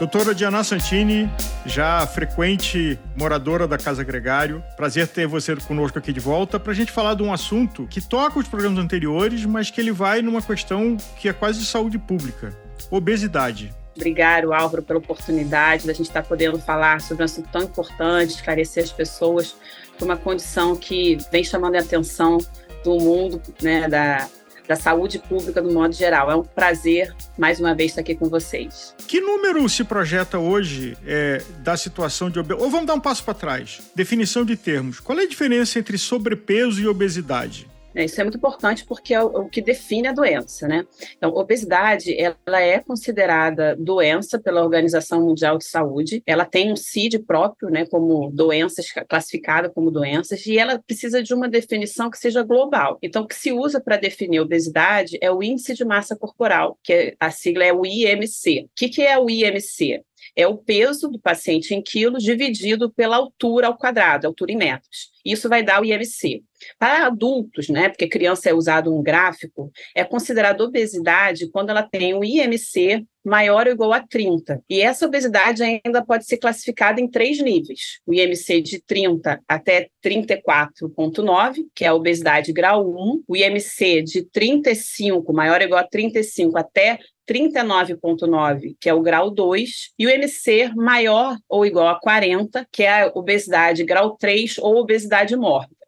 Doutora Diana Santini, já frequente moradora da Casa Gregário, prazer ter você conosco aqui de volta para a gente falar de um assunto que toca os programas anteriores, mas que ele vai numa questão que é quase de saúde pública: obesidade. Obrigado, Álvaro, pela oportunidade da gente estar podendo falar sobre um assunto tão importante, esclarecer as pessoas por uma condição que vem chamando a atenção do mundo, né, da, da saúde pública no modo geral. É um prazer, mais uma vez, estar aqui com vocês. Que número se projeta hoje é, da situação de obesidade? Ou vamos dar um passo para trás. Definição de termos. Qual é a diferença entre sobrepeso e obesidade? É, isso é muito importante porque é o, o, que define a doença, né? Então, obesidade, ela é considerada doença pela Organização Mundial de Saúde. Ela tem um CID próprio, né, como doenças classificada como doenças, e ela precisa de uma definição que seja global. Então, o que se usa para definir obesidade é o índice de massa corporal, que é, a sigla é o IMC. O que, que é o IMC? É o peso do paciente em quilos dividido pela altura ao quadrado, altura em metros. Isso vai dar o IMC. Para adultos, né, porque criança é usado um gráfico, é considerada obesidade quando ela tem um IMC maior ou igual a 30. E essa obesidade ainda pode ser classificada em três níveis: o IMC de 30 até 34,9, que é a obesidade grau 1, o IMC de 35, maior ou igual a 35 até 39,9, que é o grau 2, e o MC maior ou igual a 40, que é a obesidade grau 3 ou obesidade mórbida.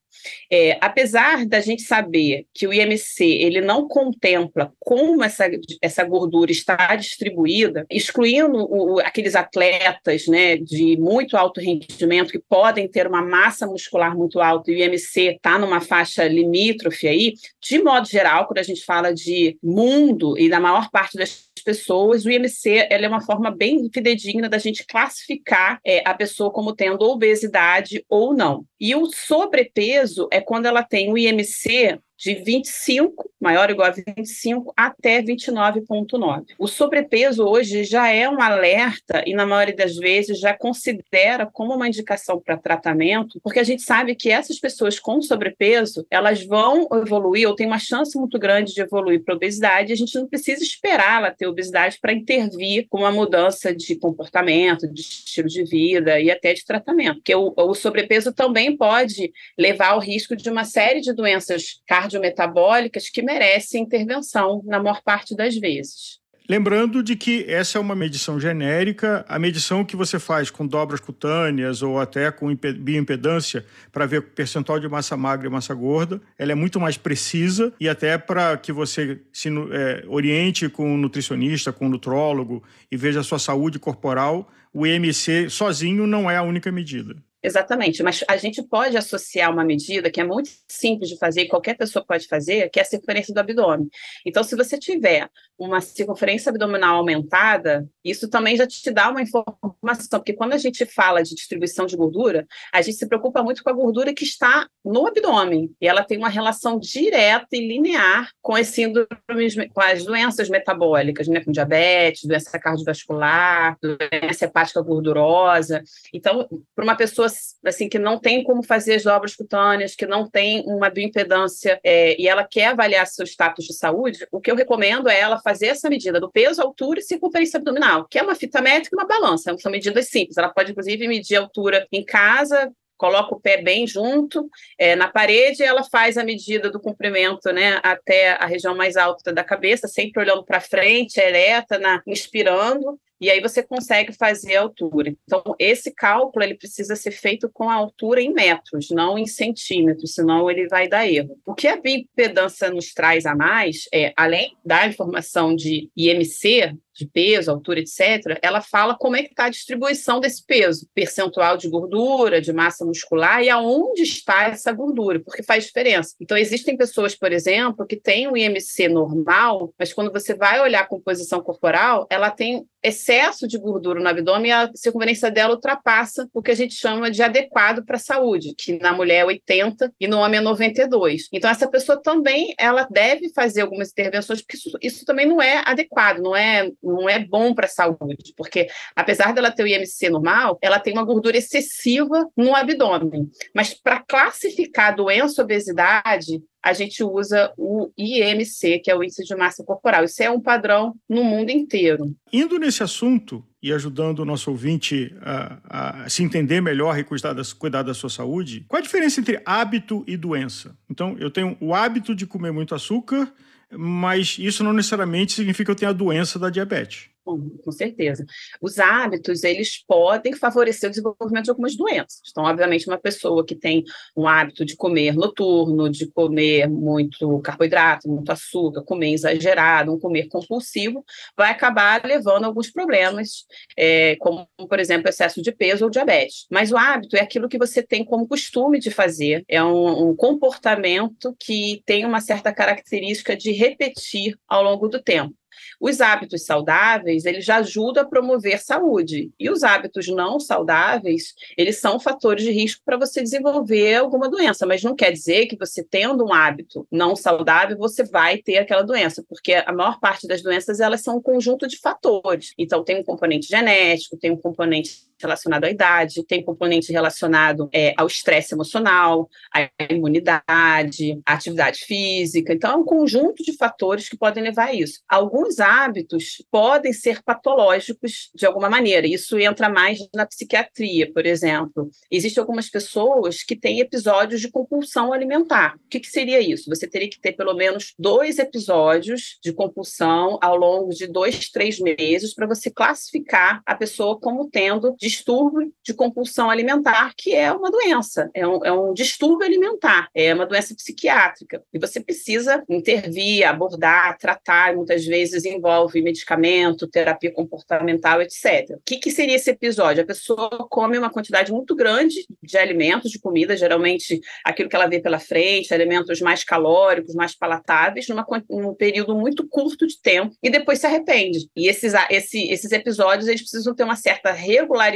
É, apesar da gente saber que o IMC ele não contempla como essa, essa gordura está distribuída, excluindo o, aqueles atletas né, de muito alto rendimento que podem ter uma massa muscular muito alta e o IMC está numa faixa limítrofe aí, de modo geral, quando a gente fala de mundo e da maior parte das pessoas, o IMC é uma forma bem fidedigna da gente classificar é, a pessoa como tendo obesidade ou não. E o sobrepeso é quando ela tem o IMC de 25, maior ou igual a 25, até 29,9. O sobrepeso hoje já é um alerta e, na maioria das vezes, já considera como uma indicação para tratamento, porque a gente sabe que essas pessoas com sobrepeso, elas vão evoluir ou tem uma chance muito grande de evoluir para obesidade e a gente não precisa esperar ela ter obesidade para intervir com uma mudança de comportamento, de estilo de vida e até de tratamento, porque o, o sobrepeso também pode levar ao risco de uma série de doenças cardiovasculares cardiometabólicas que merecem intervenção na maior parte das vezes. Lembrando de que essa é uma medição genérica, a medição que você faz com dobras cutâneas ou até com bioimpedância para ver o percentual de massa magra e massa gorda, ela é muito mais precisa e até para que você se é, oriente com um nutricionista, com um nutrólogo e veja a sua saúde corporal, o IMC sozinho não é a única medida. Exatamente, mas a gente pode associar uma medida que é muito simples de fazer, e qualquer pessoa pode fazer, que é a circunferência do abdômen. Então, se você tiver uma circunferência abdominal aumentada, isso também já te dá uma informação, porque quando a gente fala de distribuição de gordura, a gente se preocupa muito com a gordura que está no abdômen, e ela tem uma relação direta e linear com as síndromes, com as doenças metabólicas, né, com diabetes, doença cardiovascular, doença hepática gordurosa. Então, para uma pessoa assim que não tem como fazer as dobras cutâneas, que não tem uma bioimpedância é, e ela quer avaliar seu status de saúde, o que eu recomendo é ela fazer essa medida do peso, altura e circunferência abdominal, que é uma fita métrica e uma balança. São medidas simples. Ela pode, inclusive, medir a altura em casa, coloca o pé bem junto é, na parede, ela faz a medida do comprimento né, até a região mais alta da cabeça, sempre olhando para frente, ereta, na, inspirando, e aí você consegue fazer a altura. Então, esse cálculo ele precisa ser feito com a altura em metros, não em centímetros, senão ele vai dar erro. O que a bioimpedância nos traz a mais é, além da informação de IMC, de peso, altura, etc., ela fala como é que está a distribuição desse peso, percentual de gordura, de massa muscular e aonde está essa gordura, porque faz diferença. Então, existem pessoas, por exemplo, que têm o IMC normal, mas quando você vai olhar a composição corporal, ela tem excesso de gordura no abdômen e a circunferência dela ultrapassa o que a gente chama de adequado para a saúde, que na mulher é 80 e no homem é 92. Então, essa pessoa também ela deve fazer algumas intervenções, porque isso, isso também não é adequado, não é não é bom para a saúde, porque apesar dela ter o IMC normal, ela tem uma gordura excessiva no abdômen. Mas para classificar a doença obesidade, a gente usa o IMC, que é o índice de massa corporal. Isso é um padrão no mundo inteiro. Indo nesse assunto e ajudando o nosso ouvinte a, a se entender melhor e cuidar da, cuidar da sua saúde, qual a diferença entre hábito e doença? Então, eu tenho o hábito de comer muito açúcar, mas isso não necessariamente significa que eu tenho a doença da diabetes. Com, com certeza. Os hábitos, eles podem favorecer o desenvolvimento de algumas doenças. Então, obviamente, uma pessoa que tem um hábito de comer noturno, de comer muito carboidrato, muito açúcar, comer exagerado, um comer compulsivo, vai acabar levando a alguns problemas, é, como, por exemplo, excesso de peso ou diabetes. Mas o hábito é aquilo que você tem como costume de fazer, é um, um comportamento que tem uma certa característica de repetir ao longo do tempo. Os hábitos saudáveis, eles ajudam a promover saúde. E os hábitos não saudáveis, eles são fatores de risco para você desenvolver alguma doença, mas não quer dizer que você tendo um hábito não saudável, você vai ter aquela doença, porque a maior parte das doenças, elas são um conjunto de fatores. Então, tem um componente genético, tem um componente relacionado à idade, tem componente relacionado é, ao estresse emocional, à imunidade, à atividade física. Então, é um conjunto de fatores que podem levar a isso. Alguns hábitos podem ser patológicos de alguma maneira. Isso entra mais na psiquiatria, por exemplo. Existem algumas pessoas que têm episódios de compulsão alimentar. O que, que seria isso? Você teria que ter pelo menos dois episódios de compulsão ao longo de dois, três meses para você classificar a pessoa como tendo distúrbio de compulsão alimentar, que é uma doença, é um, é um distúrbio alimentar, é uma doença psiquiátrica. E você precisa intervir, abordar, tratar, muitas vezes envolve medicamento, terapia comportamental, etc. O que, que seria esse episódio? A pessoa come uma quantidade muito grande de alimentos, de comida, geralmente aquilo que ela vê pela frente, alimentos mais calóricos, mais palatáveis, numa, num período muito curto de tempo, e depois se arrepende. E esses, esse, esses episódios, eles precisam ter uma certa regularidade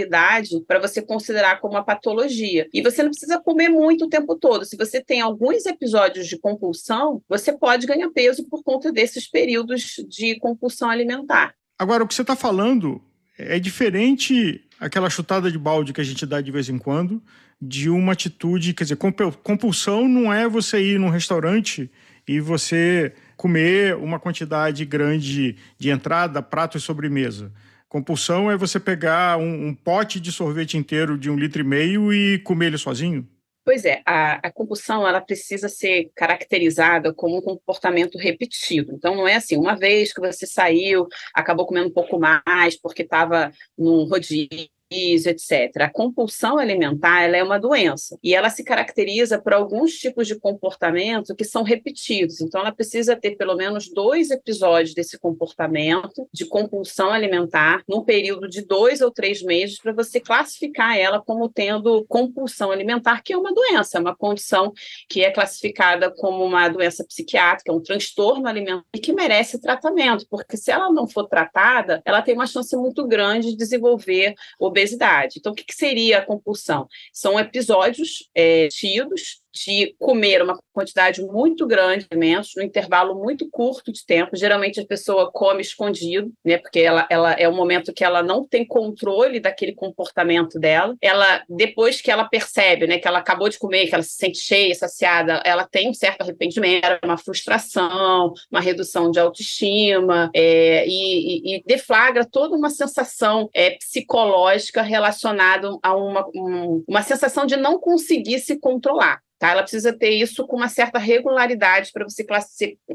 para você considerar como uma patologia. E você não precisa comer muito o tempo todo. Se você tem alguns episódios de compulsão, você pode ganhar peso por conta desses períodos de compulsão alimentar. Agora, o que você está falando é diferente aquela chutada de balde que a gente dá de vez em quando, de uma atitude, quer dizer, compulsão não é você ir num restaurante e você comer uma quantidade grande de entrada, prato e sobremesa. Compulsão é você pegar um, um, pote de sorvete inteiro de um litro e meio e comer ele sozinho? Pois é, a, a, compulsão ela precisa ser caracterizada como um comportamento repetido. Então, não é assim, uma vez que você saiu, acabou comendo um pouco mais porque estava num rodízio, etc. A compulsão alimentar ela é uma doença e ela se caracteriza por alguns tipos de comportamento que são repetidos. Então, ela precisa ter pelo menos dois episódios desse comportamento de compulsão alimentar num período de dois ou três meses para você classificar ela como tendo compulsão alimentar, que é uma doença, é uma condição que é classificada como uma doença psiquiátrica, um transtorno alimentar e que merece tratamento, porque se ela não for tratada, ela tem uma chance muito grande de desenvolver obesidade. Então, o que, que seria a compulsão? São episódios é, tidos de comer uma quantidade muito grande de alimentos no intervalo muito curto de tempo. Geralmente a pessoa come escondido, né? Porque ela, ela é o momento que ela não tem controle daquele comportamento dela. Ela depois que ela percebe, né, que ela acabou de comer, que ela se sente cheia, saciada, ela tem um certo arrependimento, uma frustração, uma redução de autoestima é, e, e, e, deflagra toda uma sensação é, psicológica relacionada a uma, um, uma sensação de não conseguir se controlar. Tá? Ela precisa ter isso com uma certa regularidade para você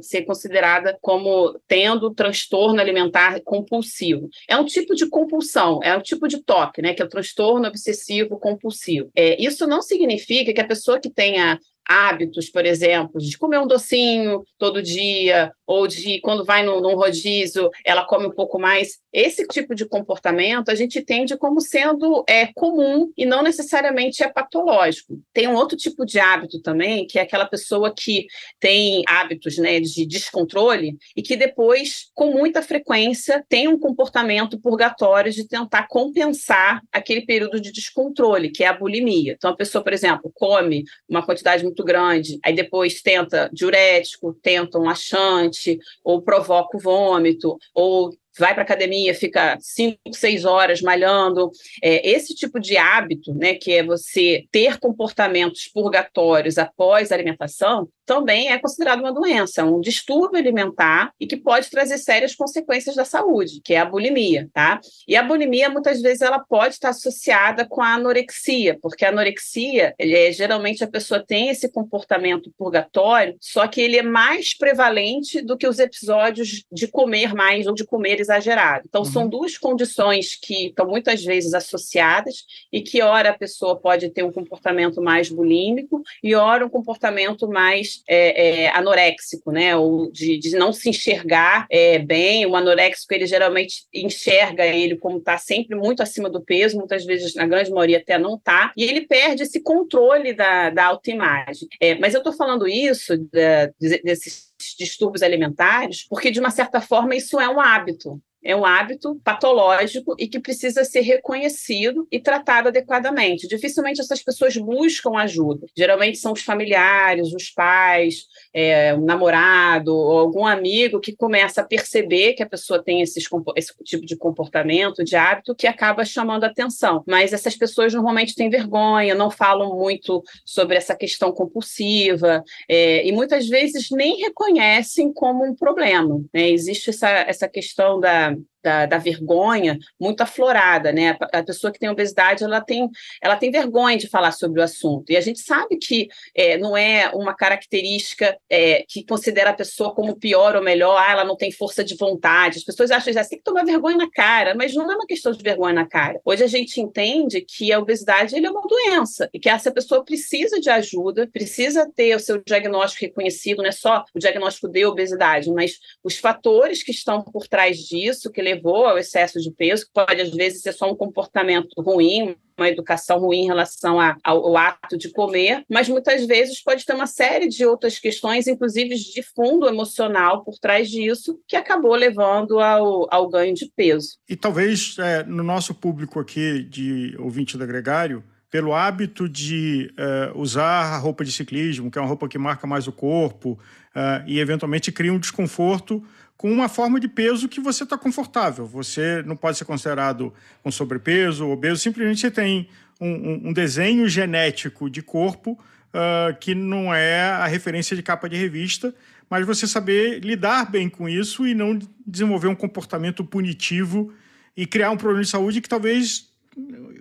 ser, considerada como tendo transtorno alimentar compulsivo. É um tipo de compulsão, é um tipo de toque, né? Que é o transtorno obsessivo compulsivo. É, isso não significa que a pessoa que tenha hábitos, por exemplo, de comer um docinho todo dia, ou de quando vai num, num, rodízio, ela come um pouco mais. Esse tipo de comportamento a gente entende como sendo é, comum e não necessariamente é patológico. Tem um outro tipo de hábito também, que é aquela pessoa que tem hábitos né, de descontrole e que depois, com muita frequência, tem um comportamento purgatório de tentar compensar aquele período de descontrole, que é a bulimia. Então, a pessoa, por exemplo, come uma quantidade muito grande, aí depois tenta diurético, tenta um laxante, ou provoca o vômito, ou vai para academia, fica cinco, seis horas malhando. É, esse tipo de hábito, né, que é você ter comportamentos purgatórios após a alimentação, também é considerado uma doença, um distúrbio alimentar e que pode trazer sérias consequências da saúde, que é a bulimia, tá? E a bulimia, muitas vezes, ela pode estar associada com a anorexia, porque a anorexia, é, geralmente a pessoa tem esse comportamento purgatório, só que ele é mais prevalente do que os episódios de comer mais ou de comer exagerado. Então, uhum. são duas condições que estão muitas vezes associadas e que, ora, a pessoa pode ter um comportamento mais bulímico e, ora, um comportamento mais é, é, anoréxico, né? Ou de, de não se enxergar é, bem. O anoréxico, ele geralmente enxerga ele como está sempre muito acima do peso, muitas vezes, na grande maioria, até não está, e ele perde esse controle da, da autoimagem. É, mas eu estou falando isso, da, desses distúrbios alimentares, porque, de uma certa forma, isso é um hábito é um hábito patológico e que precisa ser reconhecido e tratado adequadamente. Dificilmente essas pessoas buscam ajuda. Geralmente são os familiares, os pais, é, um namorado ou algum amigo que começa a perceber que a pessoa tem esses, esse tipo de comportamento, de hábito, que acaba chamando atenção. Mas essas pessoas normalmente têm vergonha, não falam muito sobre essa questão compulsiva é, e muitas vezes nem reconhecem como um problema. Né? Existe essa, essa questão da um, da, da, vergonha muito aflorada, né? A pessoa que tem obesidade, ela tem, ela tem vergonha de falar sobre o assunto. E a gente sabe que é, não é uma característica é, que considera a pessoa como pior ou melhor, ah, ela não tem força de vontade. As pessoas acham que assim, tem que tomar vergonha na cara, mas não é uma questão de vergonha na cara. Hoje a gente entende que a obesidade é uma doença e que essa pessoa precisa de ajuda, precisa ter o seu diagnóstico reconhecido, não é só o diagnóstico de obesidade, mas os fatores que estão por trás disso, que levou ao excesso de peso, que pode às vezes ser só um comportamento ruim, uma educação ruim em relação a, ao, ao, ato de comer, mas muitas vezes pode ter uma série de outras questões, inclusive de fundo emocional por trás disso, que acabou levando ao, ao ganho de peso. E talvez é, no nosso público aqui de ouvinte do agregário, pelo hábito de uh, usar a roupa de ciclismo, que é uma roupa que marca mais o corpo, uh, e eventualmente cria um desconforto com uma forma de peso que você está confortável. Você não pode ser considerado com sobrepeso, obeso, simplesmente você tem um, um, desenho genético de corpo uh, que não é a referência de capa de revista, mas você saber lidar bem com isso e não desenvolver um comportamento punitivo e criar um problema de saúde que talvez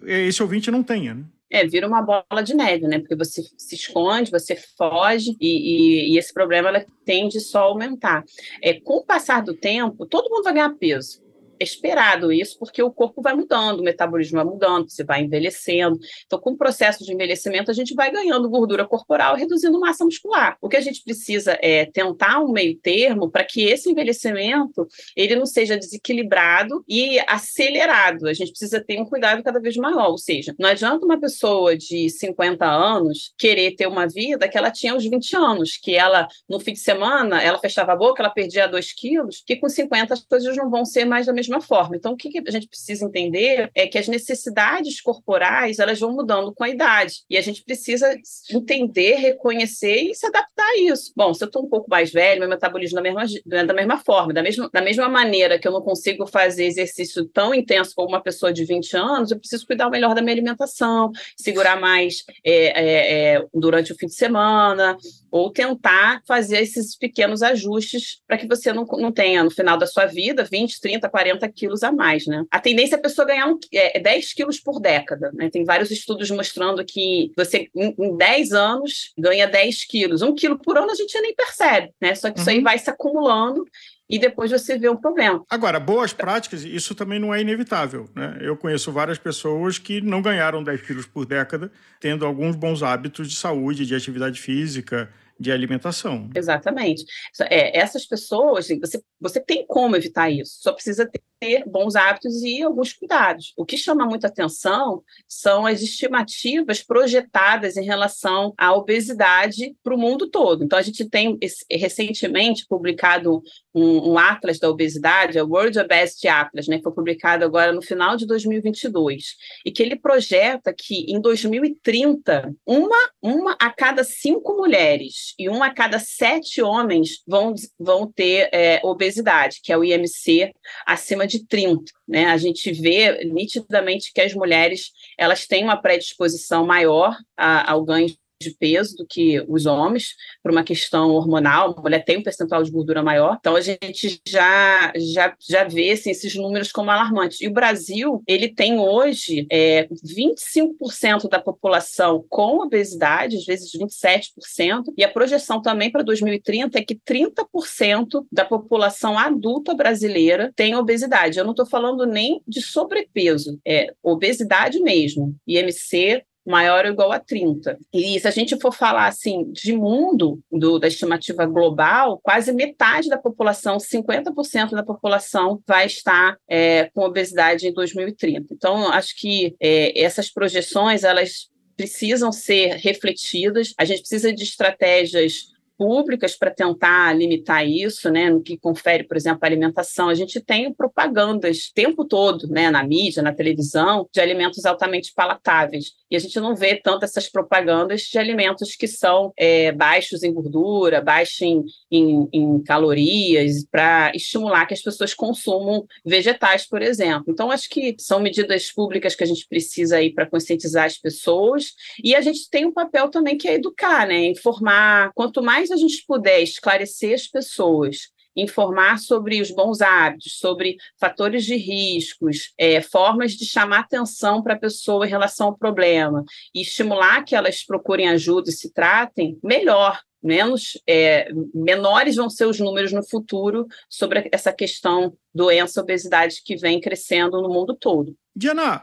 esse ouvinte não tenha. Né? É, vira uma bola de neve, né? Porque você se esconde, você foge e, e, e esse problema ela tende só a aumentar. É, com o passar do tempo, todo mundo vai ganhar peso esperado isso, porque o corpo vai mudando, o metabolismo vai mudando, você vai envelhecendo. Então, com o processo de envelhecimento, a gente vai ganhando gordura corporal, reduzindo massa muscular. O que a gente precisa é tentar um meio termo para que esse envelhecimento ele não seja desequilibrado e acelerado. A gente precisa ter um cuidado cada vez maior. Ou seja, não adianta uma pessoa de 50 anos querer ter uma vida que ela tinha aos 20 anos, que ela, no fim de semana, ela fechava a boca, ela perdia 2 quilos, que com 50 as coisas não vão ser mais da mesma mesma forma. Então, o que a gente precisa entender é que as necessidades corporais elas vão mudando com a idade e a gente precisa entender, reconhecer e se adaptar a isso. Bom, se eu estou um pouco mais velho, meu metabolismo da mesma, da mesma forma, da mesma, da mesma maneira que eu não consigo fazer exercício tão intenso como uma pessoa de 20 anos, eu preciso cuidar melhor da minha alimentação, segurar mais é, é, é, durante o fim de semana, ou tentar fazer esses pequenos ajustes para que você não, não tenha, no final da sua vida, 20, 30, 40 quilos a mais, né? A tendência é a pessoa ganhar um, é, 10 quilos por década, né? Tem vários estudos mostrando que você, em, em 10 anos, ganha 10 quilos. Um quilo por ano a gente nem percebe, né? Só que uhum. isso aí uhum. vai se acumulando e depois você vê um problema. Agora, boas práticas, isso também não é inevitável. Né? Eu conheço várias pessoas que não ganharam 10 quilos por década, tendo alguns bons hábitos de saúde, de atividade física, de alimentação. Exatamente. É, essas pessoas, você, você tem como evitar isso, só precisa ter bons hábitos e alguns cuidados. O que chama muita atenção são as estimativas projetadas em relação à obesidade para o mundo todo. Então, a gente tem recentemente publicado um, um, atlas da obesidade, é o World Obesity Atlas, né, que foi publicado agora no final de 2022, e que ele projeta que em 2030, uma, uma a cada cinco mulheres e uma a cada sete homens vão, vão ter é, obesidade, que é o IMC acima de 30. Né? A gente vê nitidamente que as mulheres elas têm uma predisposição maior a, ao ganho de peso do que os homens, por uma questão hormonal, a mulher tem um percentual de gordura maior, então a gente já, já, já vê assim, esses números como alarmantes. E o Brasil, ele tem hoje é, 25% da população com obesidade, às vezes 27%, e a projeção também para 2030 é que 30% da população adulta brasileira tem obesidade. Eu não estou falando nem de sobrepeso, é obesidade mesmo, IMC maior ou igual a 30. E se a gente for falar assim de mundo, do, da estimativa global, quase metade da população, 50% da população, vai estar é, com obesidade em 2030. Então, acho que é, essas projeções, elas precisam ser refletidas, a gente precisa de estratégias públicas para tentar limitar isso, né, no que confere, por exemplo, a alimentação. A gente tem propagandas o tempo todo, né, na mídia, na televisão, de alimentos altamente palatáveis. E a gente não vê tanto essas propagandas de alimentos que são é, baixos em gordura, baixos em, em, em calorias, para estimular que as pessoas consumam vegetais, por exemplo. Então, acho que são medidas públicas que a gente precisa aí para conscientizar as pessoas. E a gente tem um papel também que é educar, né, informar. Quanto mais a gente puder esclarecer as pessoas, informar sobre os bons hábitos, sobre fatores de riscos, é, formas de chamar atenção para a pessoa em relação ao problema e estimular que elas procurem ajuda e se tratem, melhor. Menos, é, menores vão ser os números no futuro sobre essa questão doença, obesidade que vem crescendo no mundo todo. Diana,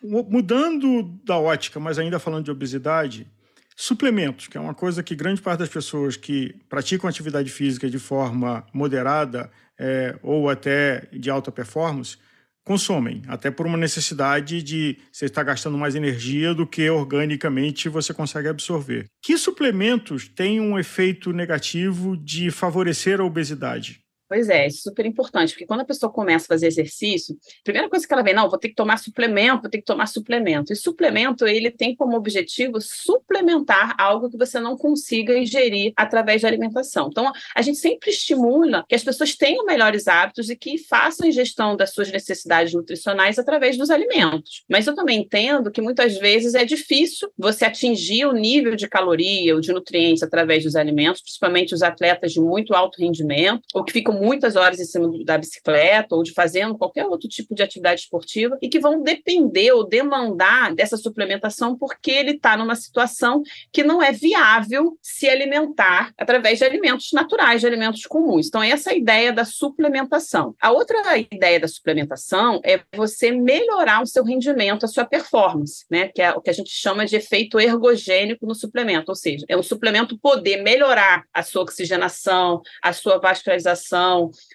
mudando da ótica, mas ainda falando de obesidade, Suplementos, que é uma coisa que grande parte das pessoas que praticam atividade física de forma moderada é, ou até de alta performance consomem, até por uma necessidade de você estar gastando mais energia do que organicamente você consegue absorver. Que suplementos têm um efeito negativo de favorecer a obesidade? Pois é, é super importante, porque quando a pessoa começa a fazer exercício, a primeira coisa que ela vê, não, vou ter que tomar suplemento, vou ter que tomar suplemento. E suplemento, ele tem como objetivo suplementar algo que você não consiga ingerir através da alimentação. Então, a gente sempre estimula que as pessoas tenham melhores hábitos e que façam ingestão das suas necessidades nutricionais através dos alimentos. Mas eu também entendo que muitas vezes é difícil você atingir o nível de caloria ou de nutrientes através dos alimentos, principalmente os atletas de muito alto rendimento, ou que ficam muitas horas em cima da bicicleta ou de fazendo qualquer outro tipo de atividade esportiva e que vão depender ou demandar dessa suplementação porque ele está numa situação que não é viável se alimentar através de alimentos naturais, de alimentos comuns. Então, essa é a ideia da suplementação. A outra ideia da suplementação é você melhorar o seu rendimento, a sua performance, né? Que é o que a gente chama de efeito ergogênico no suplemento, ou seja, é um suplemento poder melhorar a sua oxigenação, a sua vascularização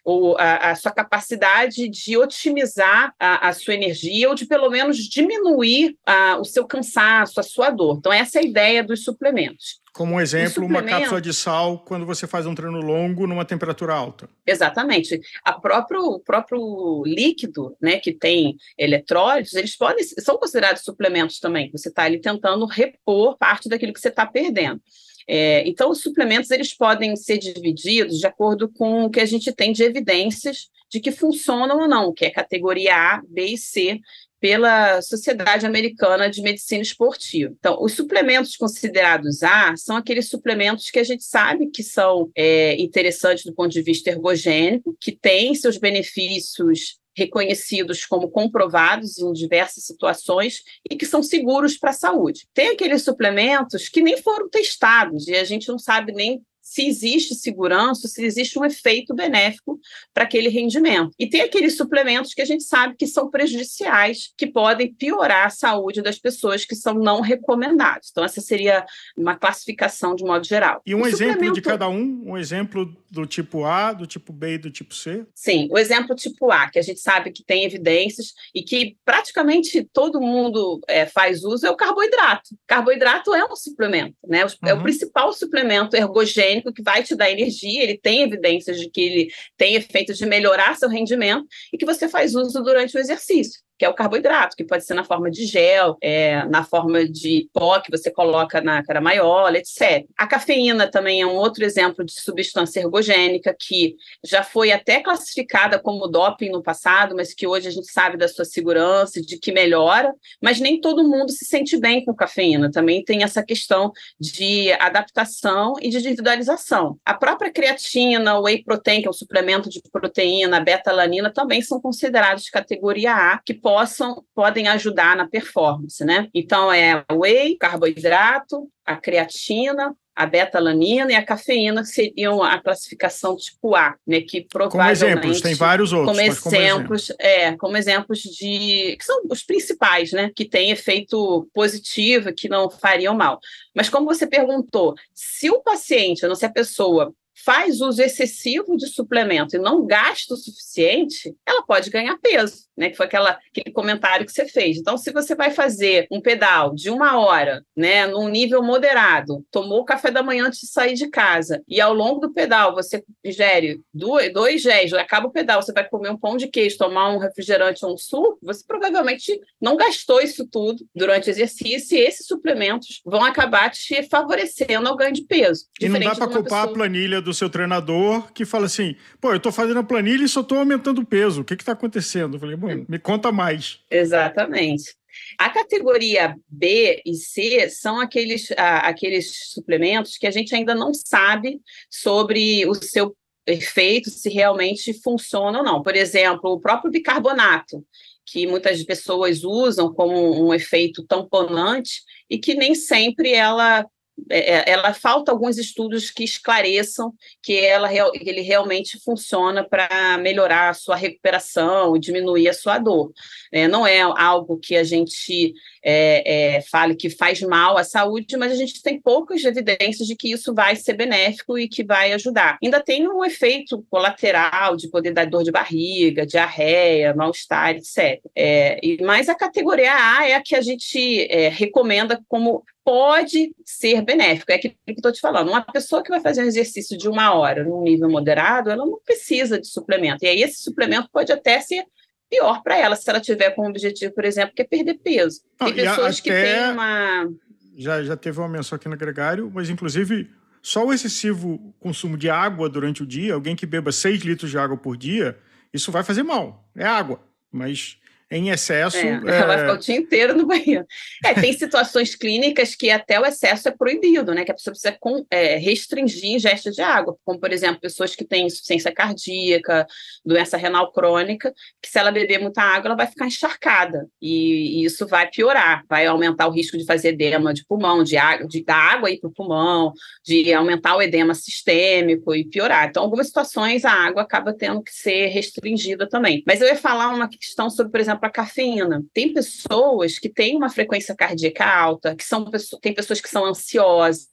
ou a, a sua capacidade de otimizar a, a, sua energia ou de pelo menos diminuir a, o seu cansaço, a sua dor. Então, essa é a ideia dos suplementos. Como um exemplo, uma cápsula de sal quando você faz um treino longo numa temperatura alta. Exatamente. A próprio, o próprio líquido, né, que tem eletrólitos, eles podem são considerados suplementos também. Você está ali tentando repor parte daquilo que você está perdendo. É, então, os suplementos eles podem ser divididos de acordo com o que a gente tem de evidências de que funcionam ou não, que é categoria A, B e C, pela Sociedade Americana de Medicina Esportiva. Então, os suplementos considerados A são aqueles suplementos que a gente sabe que são é, interessantes do ponto de vista ergogênico, que têm seus benefícios reconhecidos como comprovados em diversas situações e que são seguros para a saúde. Tem aqueles suplementos que nem foram testados e a gente não sabe nem se existe segurança, se existe um efeito benéfico para aquele rendimento. E tem aqueles suplementos que a gente sabe que são prejudiciais, que podem piorar a saúde das pessoas que são não recomendados. Então, essa seria uma classificação de modo geral. E um o exemplo suplemento... de cada um, um exemplo do tipo A, do tipo B e do tipo C? Sim, o exemplo tipo A, que a gente sabe que tem evidências e que praticamente todo mundo é, faz uso, é o carboidrato. Carboidrato é um suplemento, né? É o uhum. principal suplemento ergogênico que vai te dar energia, ele tem evidências de que ele tem efeitos de melhorar seu rendimento e que você faz uso durante o exercício que é o carboidrato, que pode ser na forma de gel, é, na forma de pó que você coloca na caramaiola, etc. A cafeína também é um outro exemplo de substância ergogênica que já foi até classificada como doping no passado, mas que hoje a gente sabe da sua segurança, de que melhora, mas nem todo mundo se sente bem com cafeína. Também tem essa questão de adaptação e de individualização. A própria creatina, o whey protein, que é o suplemento de proteína, a beta-alanina, também são considerados de categoria A, que possam podem ajudar na performance, né? Então é whey, carboidrato, a creatina, a beta-alanina e a cafeína, que seriam a classificação tipo A, né? Que provavelmente... Como exemplos, tem vários outros. Como exemplos, como é, como exemplos de... que são os principais, né? Que têm efeito positivo, que não fariam mal. Mas como você perguntou, se o paciente, ou não se a pessoa faz uso excessivo de suplemento e não gasta o suficiente, ela pode ganhar peso, né? Que foi aquela, aquele comentário que você fez. Então, se você vai fazer um pedal de uma hora, né, num nível moderado, tomou o café da manhã antes de sair de casa, e ao longo do pedal você ingere dois, dois géis, acaba o pedal, você vai comer um pão de queijo, tomar um refrigerante ou um suco, você provavelmente não gastou isso tudo durante o exercício, e esses suplementos vão acabar te favorecendo ao ganho de peso. E não dá para culpar pessoa... a planilha do do seu treinador que fala assim: pô, eu tô fazendo a planilha e só tô aumentando o peso. O que que tá acontecendo? Eu falei, bom, me conta mais. Exatamente. A categoria B e C são aqueles, aqueles suplementos que a gente ainda não sabe sobre o seu efeito, se realmente funciona ou não. Por exemplo, o próprio bicarbonato, que muitas pessoas usam como um efeito tamponante e que nem sempre ela ela falta alguns estudos que esclareçam que, ela, ele realmente funciona para melhorar a sua recuperação e diminuir a sua dor. É, não é algo que a gente é, é, fale que faz mal à saúde, mas a gente tem poucas evidências de que isso vai ser benéfico e que vai ajudar. Ainda tem um efeito colateral de poder dar dor de barriga, diarreia, mal-estar, etc. É, mas a categoria A é a que a gente recomenda como pode ser benéfico. É aquilo que estou te falando. Uma pessoa que vai fazer um exercício de uma hora num nível moderado, ela não precisa de suplemento. E aí esse suplemento pode até ser pior para ela, se ela tiver como objetivo, por exemplo, que é perder peso. Tem pessoas que têm uma... Já, já teve uma menção aqui no Gregário, mas inclusive só o excessivo consumo de água durante o dia, alguém que beba 6 litros de água por dia, isso vai fazer mal. É água. Mas em excesso. É, ela vai ficar o dia inteiro no banheiro. É, tem situações clínicas que até o excesso é proibido, né? Que a pessoa precisa com, é, restringir ingesta de água, como, por exemplo, pessoas que têm insuficiência cardíaca, doença renal crônica, que se ela beber muita água, ela vai ficar encharcada. E, e isso vai piorar, vai aumentar o risco de fazer edema de pulmão, de, água, de dar água para o pulmão, de aumentar o edema sistêmico e piorar. Então, algumas situações a água acaba tendo que ser restringida também. Mas eu ia falar uma questão sobre, por exemplo, para cafeína. Tem pessoas que têm uma frequência cardíaca alta, que são tem pessoas que são ansiosas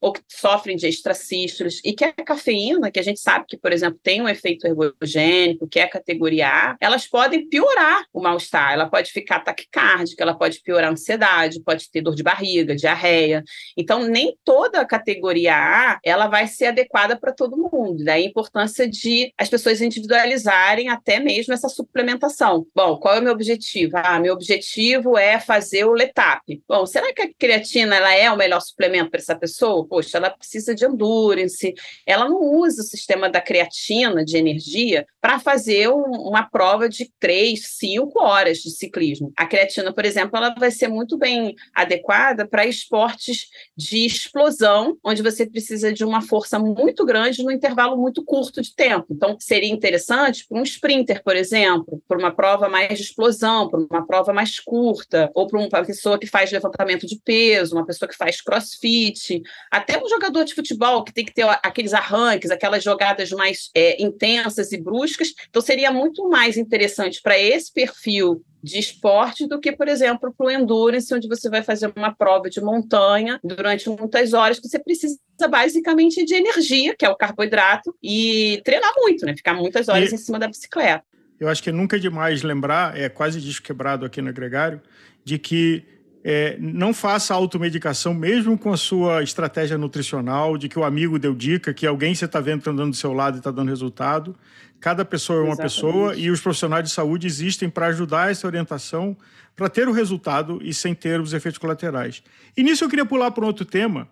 ou que sofrem de extracístoles, e que a cafeína, que a gente sabe que, por exemplo, tem um efeito ergogênico, que é categoria A, elas podem piorar o mal-estar. Ela pode ficar taquicárdica, ela pode piorar a ansiedade, pode ter dor de barriga, diarreia. Então, nem toda a categoria A ela vai ser adequada para todo mundo. Daí a importância de as pessoas individualizarem até mesmo essa suplementação. Bom, qual é o meu objetivo? Ah, meu objetivo é fazer o LETAP. Bom, será que a creatina ela é o melhor suplemento para essa pessoa? Poxa, ela precisa de endurance, ela não usa o sistema da creatina de energia para fazer um, uma prova de três, cinco horas de ciclismo. A creatina, por exemplo, ela vai ser muito bem adequada para esportes de explosão, onde você precisa de uma força muito grande no intervalo muito curto de tempo. Então, seria interessante para um sprinter, por exemplo, para uma prova mais explosão, para uma prova mais curta, ou para uma pessoa que faz levantamento de peso, uma pessoa que faz crossfit, até um jogador de futebol que tem que ter aqueles arranques, aquelas jogadas mais é, intensas e bruscas. Então, seria muito mais interessante para esse perfil de esporte do que, por exemplo, para o endurance, onde você vai fazer uma prova de montanha durante muitas horas, que você precisa basicamente de energia, que é o carboidrato, e treinar muito, né? Ficar muitas horas e... em cima da bicicleta eu acho que nunca é demais lembrar, é quase disco quebrado aqui no Gregário, de que É, não faça automedicação, mesmo com a sua estratégia nutricional, de que o amigo deu dica, que alguém você está vendo está andando do seu lado e está dando resultado. Cada pessoa é uma Exatamente. pessoa e os profissionais de saúde existem para ajudar essa orientação, para ter o resultado e sem ter os efeitos colaterais. E nisso eu queria pular para um outro tema,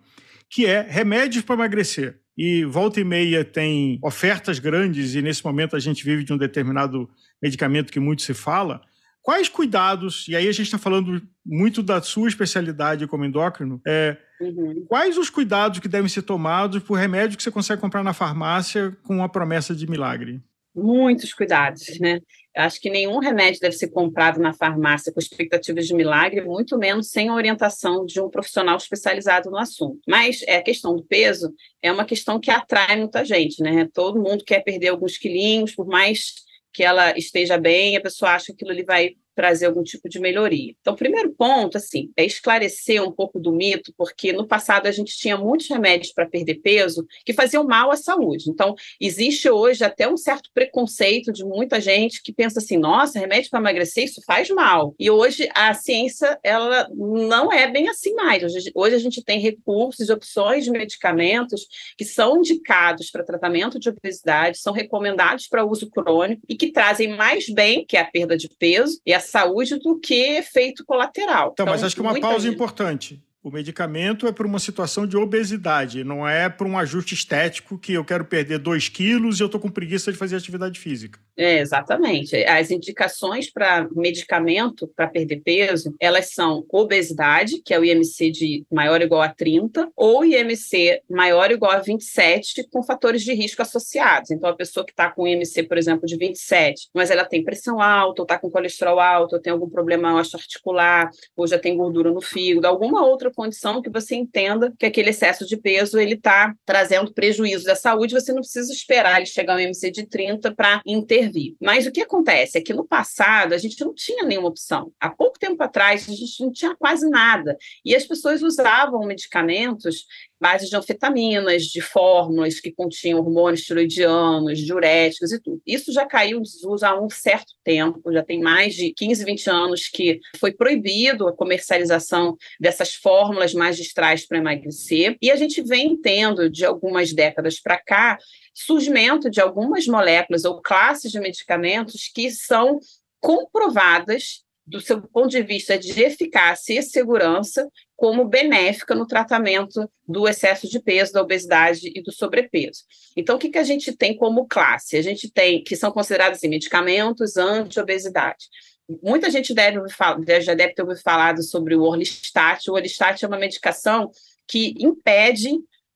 que é remédios para emagrecer. E volta e meia tem ofertas grandes, e nesse momento a gente vive de um determinado medicamento que muito se fala. Quais cuidados, e aí a gente está falando muito da sua especialidade como endócrino, é, uhum. quais os cuidados que devem ser tomados por remédio que você consegue comprar na farmácia com a promessa de milagre? Muitos cuidados, né? Eu acho que nenhum remédio deve ser comprado na farmácia com expectativas de milagre, muito menos sem a orientação de um profissional especializado no assunto. Mas é, a questão do peso é uma questão que atrai muita gente, né? Todo mundo quer perder alguns quilinhos, por mais que ela esteja bem, a pessoa acha que aquilo ali vai trazer algum tipo de melhoria. Então, o primeiro ponto, assim, é esclarecer um pouco do mito, porque no passado a gente tinha muitos remédios para perder peso que faziam mal à saúde. Então, existe hoje até um certo preconceito de muita gente que pensa assim, nossa, remédio para emagrecer, isso faz mal. E hoje a ciência, ela não é bem assim mais. Hoje, a gente tem recursos e opções de medicamentos que são indicados para tratamento de obesidade, são recomendados para uso crônico e que trazem mais bem, que é a perda de peso e a saúde do que efeito colateral. Então, então mas acho que uma pausa gente... importante. O medicamento é para uma situação de obesidade, não é para um ajuste estético que eu quero perder 2 quilos e eu estou com preguiça de fazer atividade física. É, exatamente. As indicações para medicamento para perder peso, elas são obesidade, que é o IMC de maior ou igual a 30, ou IMC maior ou igual a 27, com fatores de risco associados. Então, a pessoa que está com IMC, por exemplo, de 27, mas ela tem pressão alta, ou está com colesterol alto, ou tem algum problema osteoarticular, ou já tem gordura no fígado, alguma outra condição que você entenda que aquele excesso de peso ele está trazendo prejuízo à saúde, você não precisa esperar ele chegar ao MC de 30 para intervir. Mas o que acontece é que no passado a gente não tinha nenhuma opção. Há pouco tempo atrás a gente não tinha quase nada e as pessoas usavam medicamentos base de anfetaminas, de fórmulas que continham hormônios tiroidianos, diuréticos e tudo. Isso já caiu em desuso há um certo tempo, já tem mais de 15, 20 anos que foi proibido a comercialização dessas fórmulas magistrais para emagrecer, e a gente vem tendo, de algumas décadas para cá, surgimento de algumas moléculas ou classes de medicamentos que são comprovadas do seu ponto de vista de eficácia e segurança, como benéfica no tratamento do excesso de peso, da obesidade e do sobrepeso. Então, o que, que a gente tem como classe? A gente tem, que são considerados assim, medicamentos anti-obesidade. Muita gente deve já deve ter ouvido falado sobre o Orlistat. O Orlistat é uma medicação que impede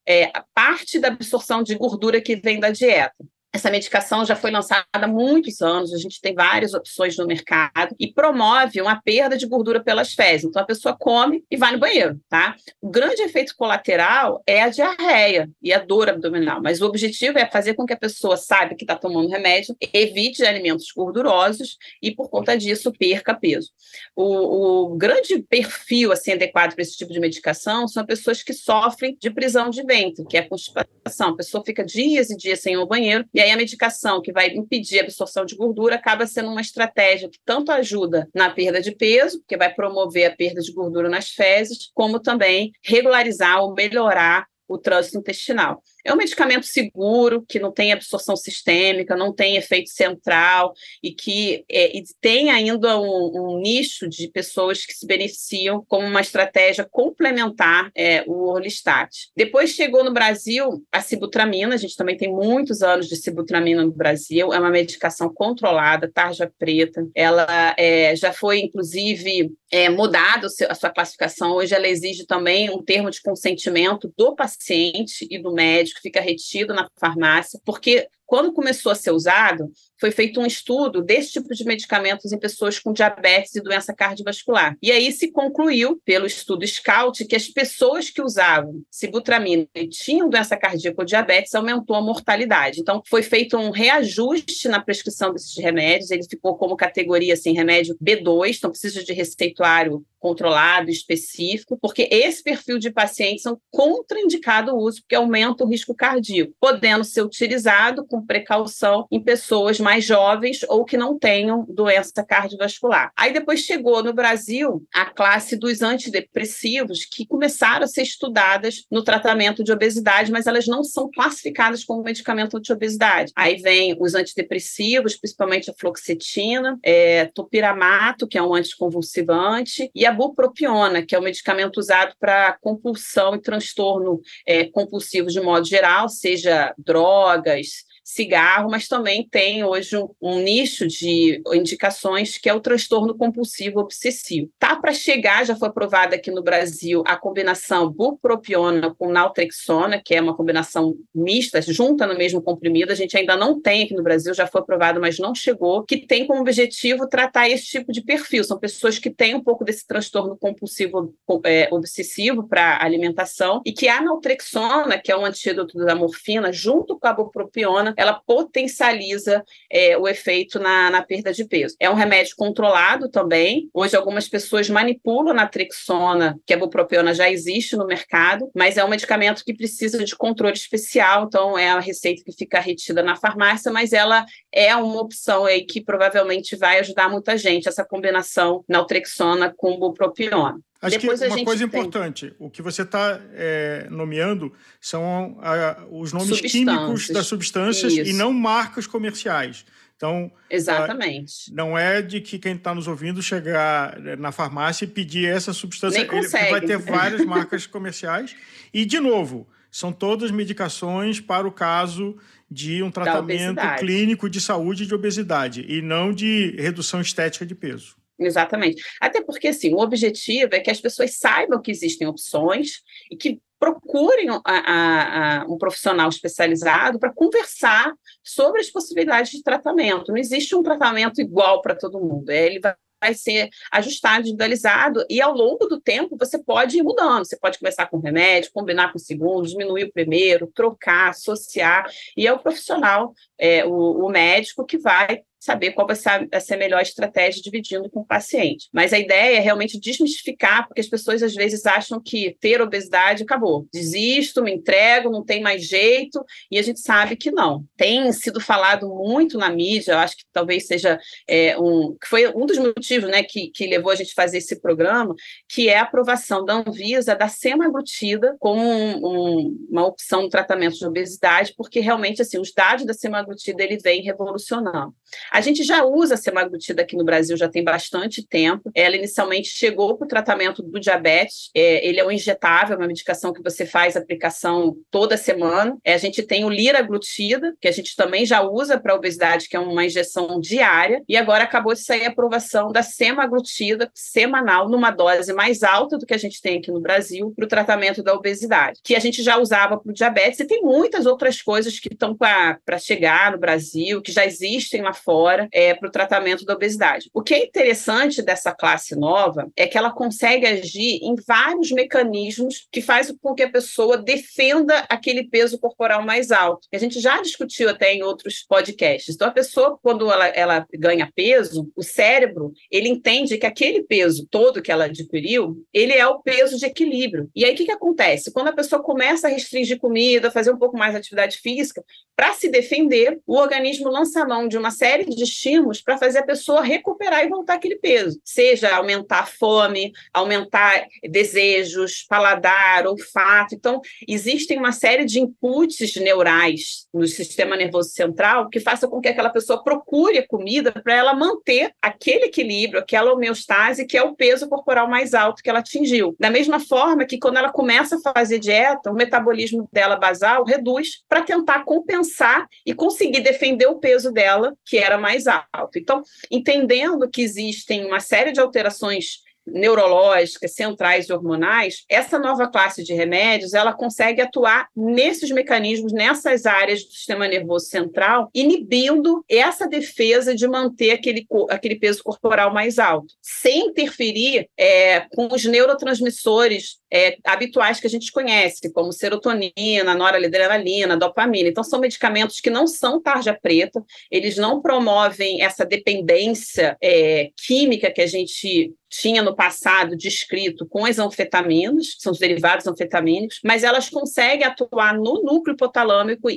é, parte da absorção de gordura que vem da dieta. Essa medicação já foi lançada há muitos anos, a gente tem várias opções no mercado e promove uma perda de gordura pelas fezes. Então a pessoa come e vai no banheiro, tá? O grande efeito colateral é a diarreia e a dor abdominal, mas o objetivo é fazer com que a pessoa saiba que está tomando remédio, evite alimentos gordurosos e por conta disso perca peso. O, o grande perfil assim adequado para esse tipo de medicação são pessoas que sofrem de prisão de ventre, que é constipação. A pessoa fica dias e dias sem ir ao banheiro e aí a medicação que vai impedir a absorção de gordura acaba sendo uma estratégia que tanto ajuda na perda de peso, porque vai promover a perda de gordura nas fezes, como também regularizar ou melhorar o trânsito intestinal. É um medicamento seguro, que não tem absorção sistêmica, não tem efeito central e que é, e tem ainda um, um, nicho de pessoas que se beneficiam como uma estratégia complementar é, o Orlistat. Depois chegou no Brasil a sibutramina, a gente também tem muitos anos de sibutramina no Brasil, é uma medicação controlada, tarja preta, ela é, já foi, inclusive, é, mudada a sua classificação, hoje ela exige também um termo de consentimento do paciente e do médico, médico fica retido na farmácia, porque quando começou a ser usado, foi feito um estudo desse tipo de medicamentos em pessoas com diabetes e doença cardiovascular. E aí se concluiu, pelo estudo SCOUT, que as pessoas que usavam sibutramina e tinham doença cardíaca ou diabetes aumentou a mortalidade. Então, foi feito um reajuste na prescrição desses remédios, ele ficou como categoria assim, remédio B2, então precisa de receituário controlado, específico, porque esse perfil de pacientes são contraindicado o uso, porque aumenta o risco cardíaco, podendo ser utilizado com precaução em pessoas mais jovens ou que não tenham doença cardiovascular. Aí depois chegou no Brasil a classe dos antidepressivos, que começaram a ser estudadas no tratamento de obesidade, mas elas não são classificadas como medicamento de obesidade. Aí vem os antidepressivos, principalmente a fluoxetina, é, topiramato, que é um anticonvulsivante, e a bupropiona, que é um medicamento usado para compulsão e transtorno é, compulsivo de modo geral, seja drogas, cigarro, mas também tem hoje um, um nicho de indicações que é o transtorno compulsivo obsessivo. Tá para chegar, já foi aprovada aqui no Brasil a combinação bupropiona com naltrexona, que é uma combinação mista, junta no mesmo comprimido. A gente ainda não tem aqui no Brasil, já foi aprovado, mas não chegou, que tem como objetivo tratar esse tipo de perfil. São pessoas que têm um pouco desse transtorno compulsivo é, obsessivo para alimentação e que a naltrexona, que é um antídoto da morfina, junto com a bupropiona, ela potencializa é, o efeito na, na, perda de peso. É um remédio controlado também. Hoje, algumas pessoas manipulam a trixona, que a bupropiona já existe no mercado, mas é um medicamento que precisa de controle especial, então é a receita que fica retida na farmácia, mas ela é uma opção aí que provavelmente vai ajudar muita gente, essa combinação naltrexona com bupropiona. Acho Depois que uma coisa tem... importante, o que você está é, nomeando são a, os nomes químicos das substâncias Isso. e não marcas comerciais. Então, Exatamente. A, não é de que quem está nos ouvindo chegar na farmácia e pedir essa substância. Nem consegue. Ele vai ter várias marcas comerciais. E, de novo, são todas medicações para o caso de um tratamento clínico de saúde de obesidade e não de redução estética de peso. Exatamente. Até porque, assim, o objetivo é que as pessoas saibam que existem opções e que procurem a, a, a um profissional especializado para conversar sobre as possibilidades de tratamento. Não existe um tratamento igual para todo mundo. É, ele vai vai ser ajustado, individualizado, e ao longo do tempo você pode ir mudando. Você pode começar com remédio, combinar com o segundo, diminuir o primeiro, trocar, associar, e é o profissional, é, o, o médico, que vai saber qual vai ser a, melhor estratégia dividindo com o paciente. Mas a ideia é realmente desmistificar, porque as pessoas às vezes acham que ter obesidade acabou. Desisto, me entrego, não tem mais jeito, e a gente sabe que não. Tem sido falado muito na mídia, eu acho que talvez seja é, um. que foi um dos motivos né, que, que levou a gente a fazer esse programa, que é a aprovação da Anvisa da semaglutida como um, um, uma opção no tratamento de obesidade, porque realmente assim, os dados da semaglutida ele vem revolucionando. A gente já usa a semaglutida aqui no Brasil já tem bastante tempo. Ela inicialmente chegou para o tratamento do diabetes. É, ele é um injetável, uma medicação que você faz aplicação toda semana. É, a gente tem o liraglutida, que a gente também já usa para obesidade, que é uma injeção diária. E agora acabou de sair a aprovação da semaglutida semanal, numa dose mais alta do que a gente tem aqui no Brasil, para o tratamento da obesidade, que a gente já usava para o diabetes. E tem muitas outras coisas que estão para chegar no Brasil, que já existem lá fora é, para o tratamento da obesidade. O que é interessante dessa classe nova é que ela consegue agir em vários mecanismos que faz com que a pessoa defenda aquele peso corporal mais alto. A gente já discutiu até em outros podcasts. Então, a pessoa, quando ela, ela ganha peso, o cérebro, ele entende que aquele peso todo que ela adquiriu, ele é o peso de equilíbrio. E aí, o que, que acontece? Quando a pessoa começa a restringir comida, fazer um pouco mais de atividade física, para se defender, o organismo lança mão de uma série de estímulos para fazer a pessoa recuperar e voltar aquele peso. Seja aumentar a fome, aumentar desejos, paladar, olfato. Então, existem uma série de inputs neurais no sistema nervoso central que faça com que aquela pessoa procure a comida para ela manter aquele equilíbrio, aquela homeostase, que é o peso corporal mais alto que ela atingiu. Da mesma forma que quando ela começa a fazer dieta, o metabolismo dela basal reduz para tentar compensar e conseguir defender o peso dela, que era mais alto. Então, entendendo que existem uma série de alterações neurológicas, centrais e hormonais, essa nova classe de remédios, ela consegue atuar nesses mecanismos, nessas áreas do sistema nervoso central, inibindo essa defesa de manter aquele, aquele peso corporal mais alto, sem interferir é, com os neurotransmissores é, habituais que a gente conhece, como serotonina, noradrenalina, dopamina. Então, são medicamentos que não são tarja preta, eles não promovem essa dependência é, química que a gente tinha no passado descrito com as anfetaminas, que são os derivados anfetamínicos, mas elas conseguem atuar no núcleo hipotalâmico,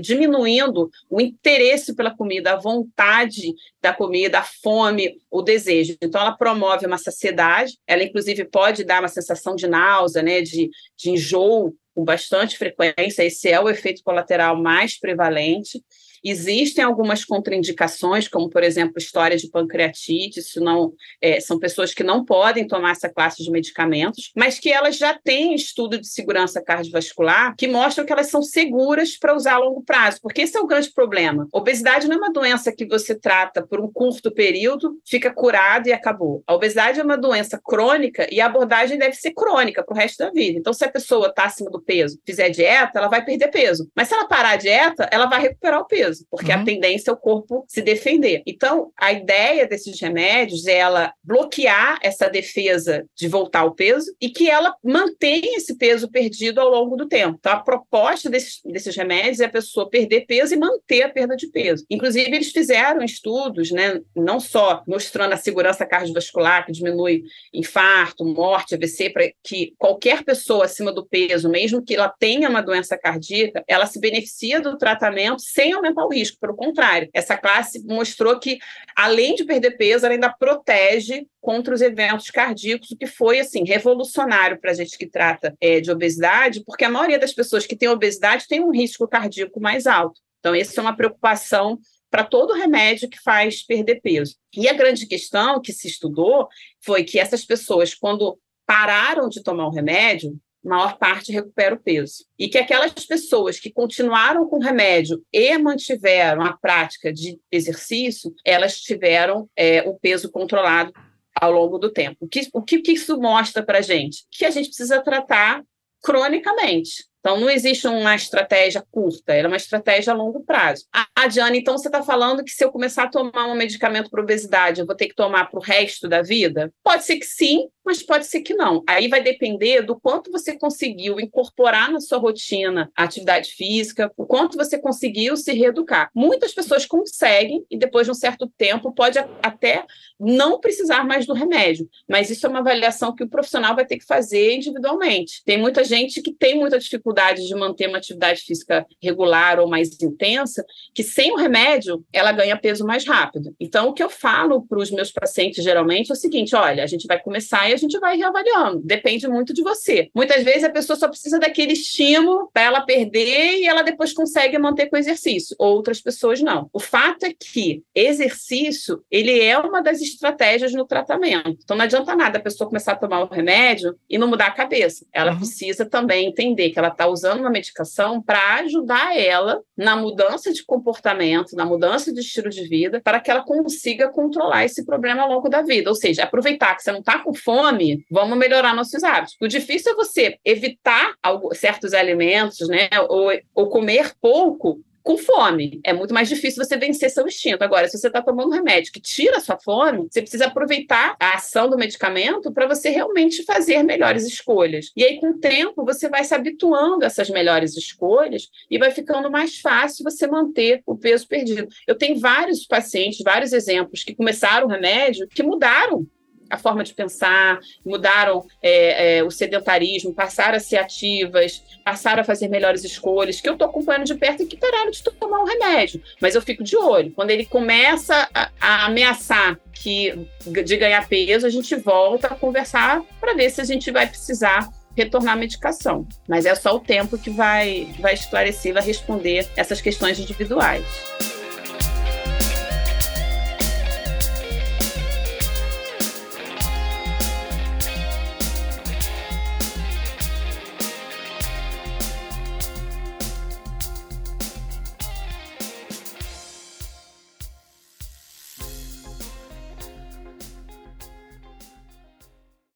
diminuindo o interesse pela comida, a vontade da comida, a fome, o desejo. Então, ela promove uma saciedade, ela, inclusive, pode dar uma sensação de náusea, né, de, de enjoo com bastante frequência, esse é o efeito colateral mais prevalente. Existem algumas contraindicações, como, por exemplo, história de pancreatite, isso não, é, são pessoas que não podem tomar essa classe de medicamentos, mas que elas já têm estudo de segurança cardiovascular que mostram que elas são seguras para usar a longo prazo, porque esse é o grande problema. Obesidade não é uma doença que você trata por um curto período, fica curado e acabou. A obesidade é uma doença crônica e a abordagem deve ser crônica para o resto da vida. Então, se a pessoa está acima do peso, fizer dieta, ela vai perder peso. Mas se ela parar a dieta, ela vai recuperar o peso porque uhum. a tendência é o corpo se defender. Então, a ideia desses remédios é ela bloquear essa defesa de voltar ao peso e que ela mantenha esse peso perdido ao longo do tempo. Então, a proposta desses, desses remédios é a pessoa perder peso e manter a perda de peso. Inclusive, eles fizeram estudos, né, não só mostrando a segurança cardiovascular, que diminui infarto, morte, AVC, para que qualquer pessoa acima do peso, mesmo que ela tenha uma doença cardíaca, ela se beneficia do tratamento sem aumentar o risco. Pelo contrário, essa classe mostrou que, além de perder peso, ela ainda protege contra os eventos cardíacos, o que foi assim revolucionário para a gente que trata é, de obesidade, porque a maioria das pessoas que têm obesidade tem um risco cardíaco mais alto. Então, essa é uma preocupação para todo remédio que faz perder peso. E a grande questão que se estudou foi que essas pessoas, quando pararam de tomar o remédio, maior parte recupera o peso. E que aquelas pessoas que continuaram com o remédio e mantiveram a prática de exercício, elas tiveram é, o peso controlado ao longo do tempo. O que, o que, isso mostra para a gente? Que a gente precisa tratar cronicamente. Então, não existe uma estratégia curta, é uma estratégia a longo prazo. Ah, Diana, então você está falando que se eu começar a tomar um medicamento para obesidade, eu vou ter que tomar para o resto da vida? Pode ser que sim, mas pode ser que não. Aí vai depender do quanto você conseguiu incorporar na sua rotina a atividade física, o quanto você conseguiu se reeducar. Muitas pessoas conseguem e depois de um certo tempo pode até não precisar mais do remédio, mas isso é uma avaliação que o profissional vai ter que fazer individualmente. Tem muita gente que tem muita dificuldade de manter uma atividade física regular ou mais intensa, que sem o remédio ela ganha peso mais rápido. Então o que eu falo para os meus pacientes geralmente é o seguinte, olha, a gente vai começar a gente vai reavaliando. Depende muito de você. Muitas vezes a pessoa só precisa daquele estímulo para ela perder e ela depois consegue manter com o exercício. Outras pessoas não. O fato é que exercício, ele é uma das estratégias no tratamento. Então não adianta nada a pessoa começar a tomar o remédio e não mudar a cabeça. Ela uhum. precisa também entender que ela está usando uma medicação para ajudar ela na mudança de comportamento, na mudança de estilo de vida, para que ela consiga controlar esse problema ao longo da vida. Ou seja, aproveitar que você não está com fome fome, vamos melhorar nossos hábitos. O difícil é você evitar certos alimentos, né? Ou, ou comer pouco com fome. É muito mais difícil você vencer seu instinto. Agora, se você está tomando um remédio que tira a sua fome, você precisa aproveitar a ação do medicamento para você realmente fazer melhores escolhas. E aí, com o tempo, você vai se habituando a essas melhores escolhas e vai ficando mais fácil você manter o peso perdido. Eu tenho vários pacientes, vários exemplos que começaram o remédio que mudaram a forma de pensar, mudaram é, é, o sedentarismo, passaram a ser ativas, passaram a fazer melhores escolhas, que eu estou acompanhando de perto e que pararam de tomar o um remédio. Mas eu fico de olho. Quando ele começa a, a ameaçar que, de ganhar peso, a gente volta a conversar para ver se a gente vai precisar retornar à medicação. Mas é só o tempo que vai, vai esclarecer, vai responder essas questões individuais.